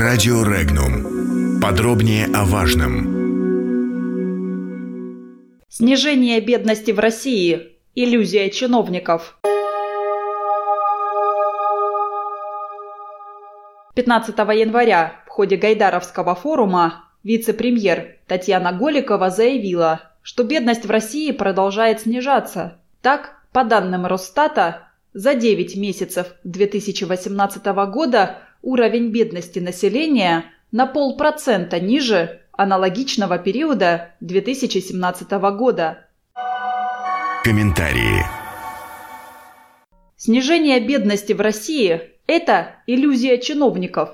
Радио Регнум. Подробнее о важном. Снижение бедности в России. Иллюзия чиновников. 15 января в ходе Гайдаровского форума вице-премьер Татьяна Голикова заявила, что бедность в России продолжает снижаться. Так, по данным Росстата, за 9 месяцев 2018 года уровень бедности населения на полпроцента ниже аналогичного периода 2017 года. Комментарии. Снижение бедности в России – это иллюзия чиновников.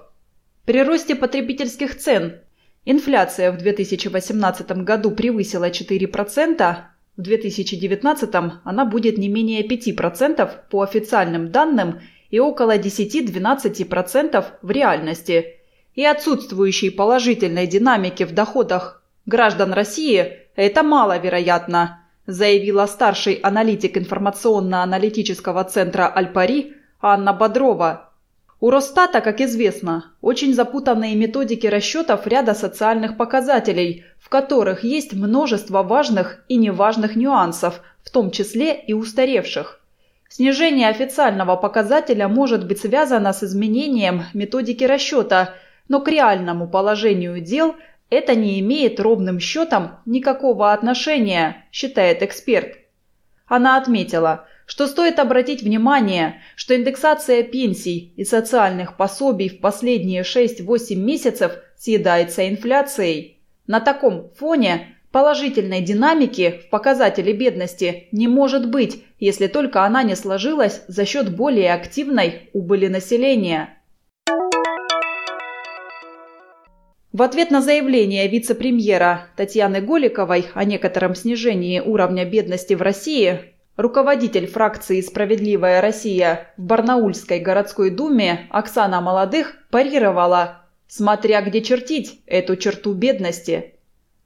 При росте потребительских цен инфляция в 2018 году превысила 4%, в 2019 она будет не менее 5% по официальным данным и около 10-12% в реальности. И отсутствующей положительной динамики в доходах граждан России это маловероятно, заявила старший аналитик информационно-аналитического центра «Альпари» Анна Бодрова у Росстата, как известно, очень запутанные методики расчетов ряда социальных показателей, в которых есть множество важных и неважных нюансов, в том числе и устаревших. Снижение официального показателя может быть связано с изменением методики расчета, но к реальному положению дел это не имеет ровным счетом никакого отношения, считает эксперт. Она отметила – что стоит обратить внимание, что индексация пенсий и социальных пособий в последние 6-8 месяцев съедается инфляцией. На таком фоне положительной динамики в показателе бедности не может быть, если только она не сложилась за счет более активной убыли населения. В ответ на заявление вице-премьера Татьяны Голиковой о некотором снижении уровня бедности в России Руководитель фракции «Справедливая Россия» в Барнаульской городской думе Оксана Молодых парировала, смотря где чертить эту черту бедности.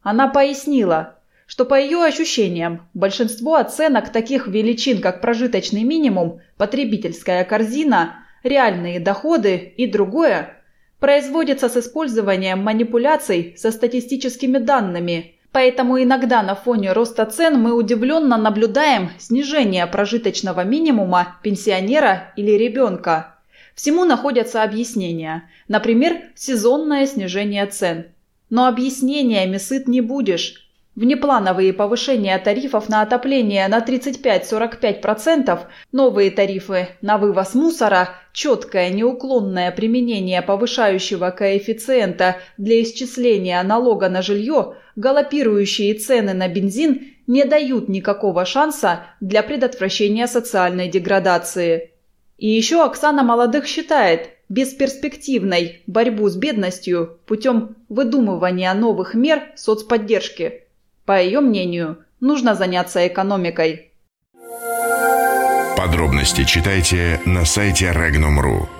Она пояснила, что по ее ощущениям большинство оценок таких величин, как прожиточный минимум, потребительская корзина, реальные доходы и другое, производится с использованием манипуляций со статистическими данными – Поэтому иногда на фоне роста цен мы удивленно наблюдаем снижение прожиточного минимума пенсионера или ребенка. Всему находятся объяснения. Например, сезонное снижение цен. Но объяснениями сыт не будешь. Внеплановые повышения тарифов на отопление на 35-45%, новые тарифы на вывоз мусора, четкое неуклонное применение повышающего коэффициента для исчисления налога на жилье, галопирующие цены на бензин не дают никакого шанса для предотвращения социальной деградации. И еще Оксана Молодых считает бесперспективной борьбу с бедностью путем выдумывания новых мер соцподдержки – по ее мнению, нужно заняться экономикой. Подробности читайте на сайте Regnum.ru.